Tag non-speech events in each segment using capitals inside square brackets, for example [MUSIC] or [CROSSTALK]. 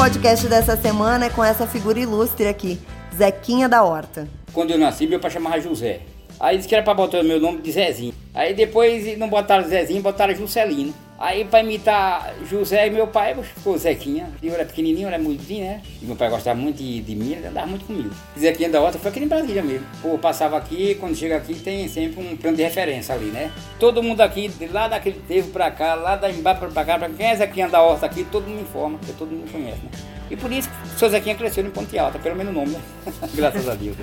podcast dessa semana é com essa figura ilustre aqui, Zequinha da Horta. Quando eu nasci, meu pai chamava José. Aí disse que era pra botar o meu nome de Zezinho. Aí depois não botaram Zezinho, botaram Juscelino. Aí pra imitar José e meu pai, ficou Zequinha. Eu era pequenininho, eu era mudinho, né? E meu pai gostava muito de, de mim, ele andava muito comigo. Zequinha da Horta foi aqui em Brasília mesmo. Pô, passava aqui, quando chega aqui tem sempre um plano de referência ali, né? Todo mundo aqui, de lá daquele tempo pra cá, lá da embaixo pra cá, pra quem é Zequinha da Horta aqui, todo mundo informa, porque todo mundo conhece, né? E por isso o seu Zequinha cresceu em Ponte Alta, pelo menos o nome, né? [LAUGHS] Graças a Deus.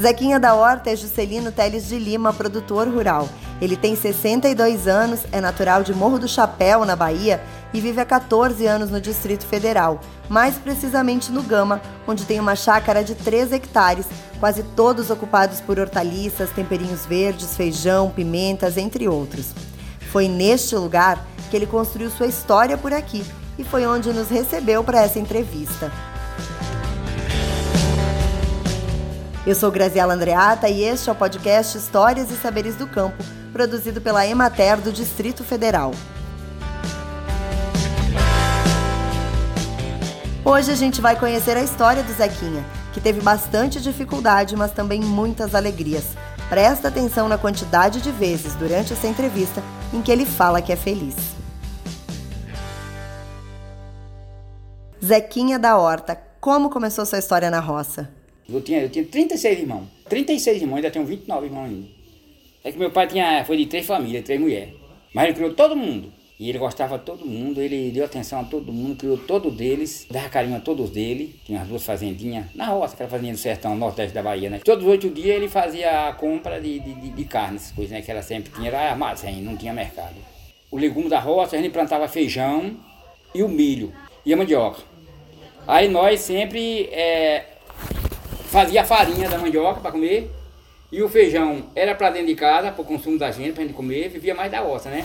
Zequinha da Horta é Juscelino Teles de Lima, produtor rural. Ele tem 62 anos, é natural de Morro do Chapéu, na Bahia, e vive há 14 anos no Distrito Federal, mais precisamente no Gama, onde tem uma chácara de 3 hectares, quase todos ocupados por hortaliças, temperinhos verdes, feijão, pimentas, entre outros. Foi neste lugar que ele construiu sua história por aqui e foi onde nos recebeu para essa entrevista. Eu sou Graziela Andreata e este é o podcast Histórias e Saberes do Campo, produzido pela Emater do Distrito Federal. Hoje a gente vai conhecer a história do Zequinha, que teve bastante dificuldade, mas também muitas alegrias. Presta atenção na quantidade de vezes durante essa entrevista em que ele fala que é feliz. Zequinha da Horta, como começou sua história na roça? Eu tinha, eu tinha 36 irmãos. 36 irmãos, ainda tenho 29 irmãos ainda. É que meu pai tinha, foi de três famílias, três mulheres. Mas ele criou todo mundo. E ele gostava de todo mundo, ele deu atenção a todo mundo, criou todos deles, dava carinho a todos dele. Tinha as duas fazendinhas na roça, aquela fazendinha do sertão, nordeste da Bahia, né? Todos os oito dias ele fazia a compra de, de, de, de carne, essas coisas, né? Que ela sempre tinha, era armazém, não tinha mercado. O legume da roça, a gente plantava feijão e o milho e a mandioca. Aí nós sempre é, fazia a farinha da mandioca para comer e o feijão era para dentro de casa, para o consumo da gente, para gente comer, vivia mais da roça, né?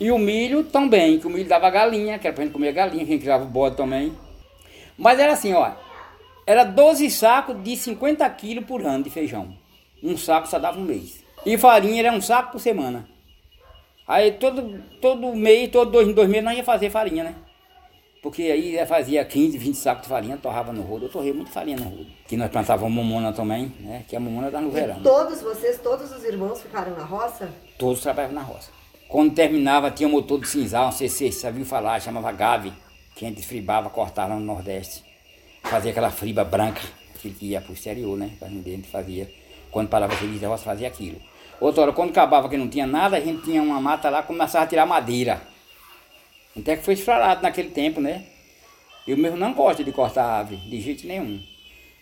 E o milho também, que o milho dava galinha, que era para gente comer galinha, quem criava o bode também. Mas era assim, ó, era 12 sacos de 50 quilos por ano de feijão. Um saco só dava um mês. E farinha era um saco por semana. Aí todo, todo mês, todo dois, dois meses nós ia fazer farinha, né? Porque aí fazia 15, 20 sacos de farinha, torrava no rodo. Eu torrei muito farinha no rodo. Que nós plantávamos momona também, né? Que a momona dá no E verão. todos vocês, todos os irmãos ficaram na roça? Todos trabalhavam na roça. Quando terminava, tinha motor de cinzal, não sei se você já viu falar, chamava Gave, que a gente fribava, cortava no Nordeste. Fazia aquela friba branca, que ia para o exterior, né? A gente fazia. Quando parava feliz da roça, fazia aquilo. Outra hora, quando acabava que não tinha nada, a gente tinha uma mata lá, começava a tirar madeira. Até que foi esfralado naquele tempo, né? Eu mesmo não gosto de cortar árvore, de jeito nenhum.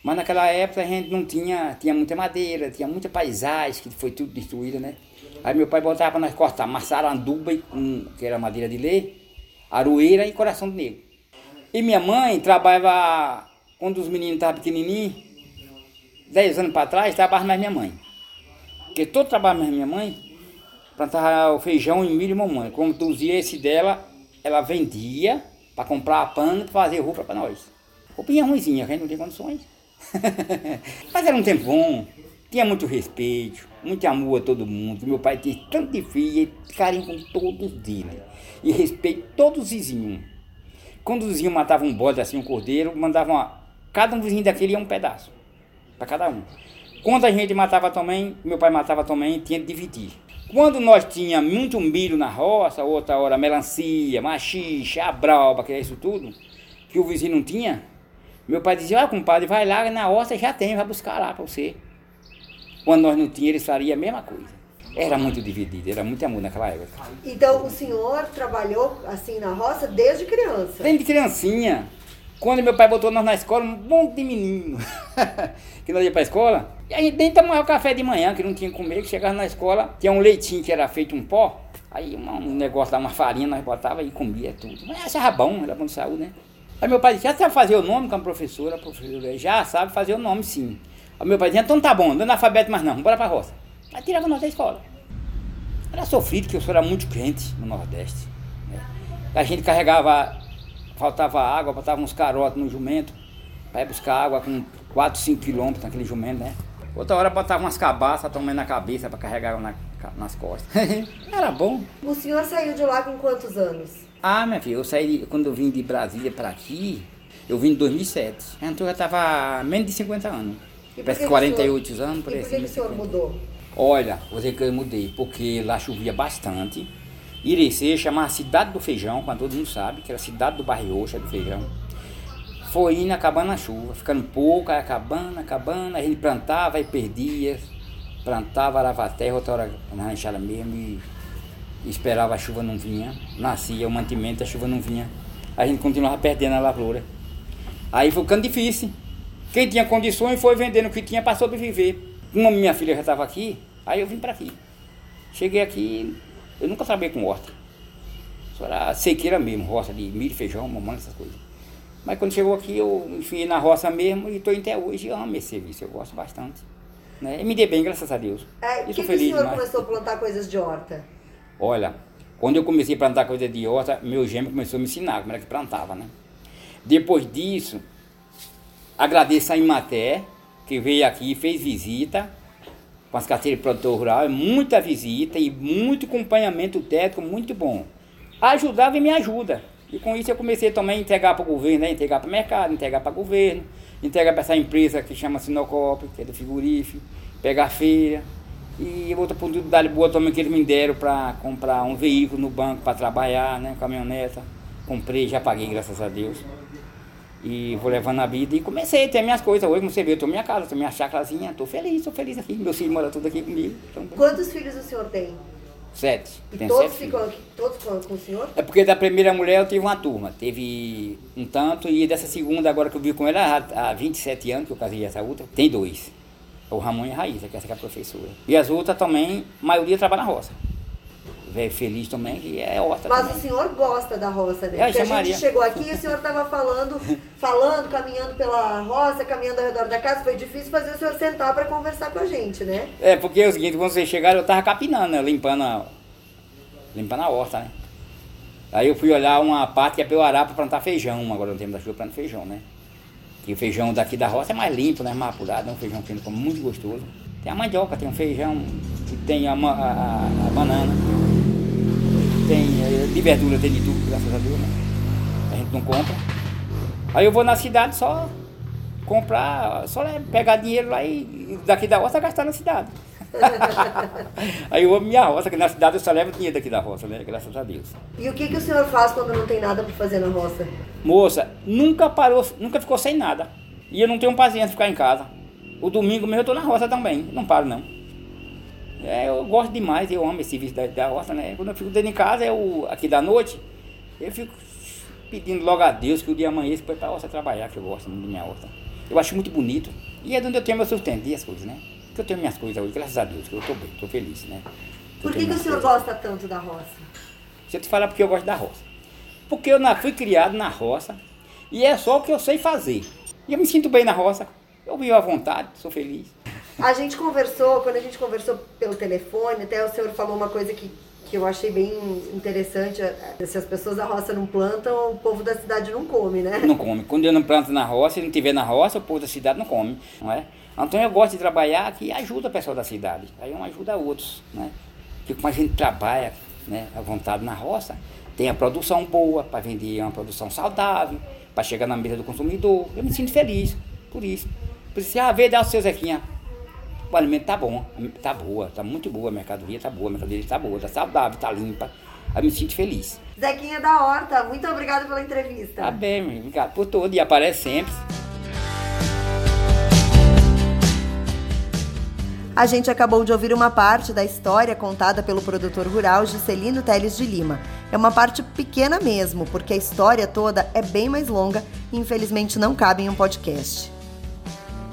Mas naquela época a gente não tinha, tinha muita madeira, tinha muita paisagem, que foi tudo destruída, né? Aí meu pai botava para nós cortar maçaranduba, que era madeira de lei, aroeira e coração de negro. E minha mãe trabalhava, quando os meninos estavam pequenininhos, 10 anos para trás, trabalhava mais minha mãe. Porque todo trabalho mais minha mãe, plantava o feijão e milho e mamãe. Como produzia esse dela, ela vendia para comprar pano para fazer roupa para nós. Roupinha ruimzinha, que a gente não tinha condições. [LAUGHS] Mas era um tempo bom, tinha muito respeito, muito amor a todo mundo. Meu pai tinha tanto de filho, carinho com todos dele. E respeito todos os vizinhos. Quando os vizinhos matavam um bode assim, um cordeiro, mandavam a, cada um vizinho daquele ia um pedaço. Para cada um. Quando a gente matava também, meu pai matava também, tinha de dividir. Quando nós tínhamos muito milho na roça, outra hora melancia, machixe, abralba, que é isso tudo, que o vizinho não tinha, meu pai dizia, ah, compadre, vai lá na roça já tem, vai buscar lá para você. Quando nós não tínhamos, eles fariam a mesma coisa. Era muito dividido, era muito amor naquela época. Então o senhor trabalhou assim na roça desde criança? Desde criancinha. Quando meu pai botou nós na escola, um monte de menino. [LAUGHS] que nós ia pra escola. E a gente nem tomava café de manhã, que não tinha comer, que chegava na escola, tinha um leitinho que era feito um pó. Aí um, negócio lá, uma farinha, nós botava e comia tudo. Mas achava bom, era bom de saúde, né? Aí meu pai disse, já sabe fazer o nome como professora? A professora já sabe fazer o nome, sim. Aí meu pai dizia, então tá bom, dando alfabeto mais não, bora pra roça. Aí tirava nós da escola. Era sofrido, que eu sou era muito quente no Nordeste. Né? A gente carregava, faltava água, botava uns carotes no jumento, para ir buscar água com 4, 5 quilômetros naquele jumento, né? Outra hora botava umas cabaças também na cabeça para carregar na, nas costas. [LAUGHS] Era bom. O senhor saiu de lá com quantos anos? Ah, minha filha, eu saí, quando eu vim de Brasília para aqui, eu vim em 2007. Então eu já estava menos de 50 anos. Parece que 48 senhor, anos, por E por que, que o senhor mudou? Olha, dizer que eu mudei, porque lá chovia bastante. Irecê chamava Cidade do Feijão, quando todo mundo sabe, que era a cidade do Barrioxa do Feijão. Foi indo acabando a chuva, ficando pouco, aí acabando, acabando, a gente plantava e perdia, plantava, lavava a terra, outra hora na enxada mesmo e esperava a chuva não vinha, nascia o mantimento, a chuva não vinha. A gente continuava perdendo a lavoura. Aí foi ficando difícil. Quem tinha condições foi vendendo o que tinha para sobreviver. Como minha filha já estava aqui, aí eu vim para aqui. Cheguei aqui, eu nunca trabalhei com horta. Só era sequeira mesmo, roça de milho, feijão, mamão, essas coisas. Mas quando chegou aqui, eu enfiei na roça mesmo e estou até hoje. Eu amo esse serviço, eu gosto bastante. Né? E me dê bem, graças a Deus. É, que, que o senhor demais. começou a plantar coisas de horta? Olha, quando eu comecei a plantar coisas de horta, meu gêmeo começou a me ensinar como era que plantava, né? Depois disso, agradeço a Imaté, que veio aqui e fez visita com as carteiras de produtor rural, muita visita e muito acompanhamento técnico muito bom. Ajudava e me ajuda. E com isso eu comecei também a entregar para o governo, né? entregar para o mercado, entregar para o governo, entregar para essa empresa que chama Sinocop, que é do frigorífico, pegar feira. E outra oportunidade boa também que eles me deram para comprar um veículo no banco para trabalhar, né? caminhoneta. Comprei, já paguei, graças a Deus. E vou levando a vida e comecei a ter minhas coisas. Hoje, como você vê, eu tô minha casa, tô minha chacrazinha, tô feliz, estou feliz aqui. Meus filhos moram tudo aqui comigo. Quantos filhos o senhor tem? Sete. E tem todos sete ficam aqui, todos com, com, o senhor? É porque da primeira mulher eu tive uma turma, teve um tanto, e dessa segunda agora que eu vi com ela há, há 27 anos, que eu casei essa outra, tem dois. O Ramon e a Raíssa, que essa que é a professora. E as outras também, a maioria trabalha na roça velho feliz também, que é horta. Mas também. o senhor gosta da roça, né? É, Porque a gente chegou aqui e o senhor estava falando, falando, caminhando pela roça, caminhando ao redor da casa. Foi difícil fazer o senhor sentar para conversar com a gente, né? É, porque é o seguinte, quando vocês chegaram, eu estava capinando, né? limpando, a, limpando a horta, né? Aí eu fui olhar uma parte que é pelo ará para plantar feijão, agora no tempo da chuva plantando feijão, né? Que o feijão daqui da roça é mais limpo, né? Mais apurado, é um feijão que come muito gostoso. Tem a mandioca, tem o feijão, tem a, a, a, a banana tem eh, de verdura, tem de tudo, graças a Deus, né? A gente não compra. Aí eu vou na cidade só comprar, só pegar dinheiro lá e daqui da roça gastar na cidade. [LAUGHS] Aí eu amo minha roça, que na cidade eu só levo dinheiro daqui da roça, né? Graças a Deus. E o que, que o senhor faz quando não tem nada para fazer na roça? Moça, nunca parou, nunca ficou sem nada. E eu não tenho paciência de ficar em casa. O domingo mesmo eu tô na roça também, não paro não. É, eu gosto demais, eu amo esse serviço da, da roça, né? Quando eu fico dentro de casa, eu, aqui da noite, eu fico pedindo logo a Deus que o dia amanheça para a roça trabalhar, que eu gosto muito da minha horta. Eu acho muito bonito. E é onde eu tenho meu sustento e as coisas, né? Porque eu tenho minhas coisas hoje, graças a Deus, que eu estou bem, estou feliz, né? Por que, que o senhor coisas. gosta tanto da roça? Deixa eu te falar porque eu gosto da roça. Porque eu fui criado na roça e é só o que eu sei fazer. E eu me sinto bem na roça. Eu vivo à vontade, sou feliz. A gente conversou, quando a gente conversou pelo telefone, até o senhor falou uma coisa que, que eu achei bem interessante. É, se as pessoas da roça não plantam, o povo da cidade não come, né? Não come. Quando eu não planto na roça, e não tiver na roça, o povo da cidade não come, não é? Então eu gosto de trabalhar que ajuda a pessoa da cidade. Aí um ajuda outros, né? Porque como a gente trabalha né, à vontade na roça, tem a produção boa para vender uma produção saudável, para chegar na mesa do consumidor. Eu me sinto feliz por isso. Por isso, ah, vê, dá o seu Zequinha o alimento tá bom, tá boa, tá muito boa, a mercadoria tá boa, a mercadoria tá boa, tá saudável, tá limpa. Aí me sinto feliz. Zequinha da Horta, muito obrigada pela entrevista. Tá bem, obrigado por tudo e aparece sempre. A gente acabou de ouvir uma parte da história contada pelo produtor rural Juscelino Teles de Lima. É uma parte pequena mesmo, porque a história toda é bem mais longa e infelizmente não cabe em um podcast.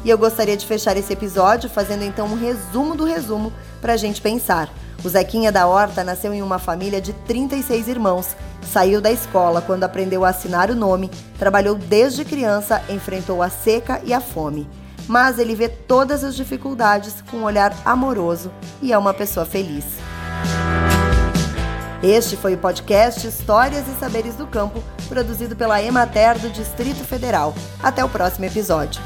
E eu gostaria de fechar esse episódio fazendo então um resumo do resumo para a gente pensar. O Zequinha da Horta nasceu em uma família de 36 irmãos. Saiu da escola quando aprendeu a assinar o nome, trabalhou desde criança, enfrentou a seca e a fome. Mas ele vê todas as dificuldades com um olhar amoroso e é uma pessoa feliz. Este foi o podcast Histórias e Saberes do Campo, produzido pela Emater do Distrito Federal. Até o próximo episódio.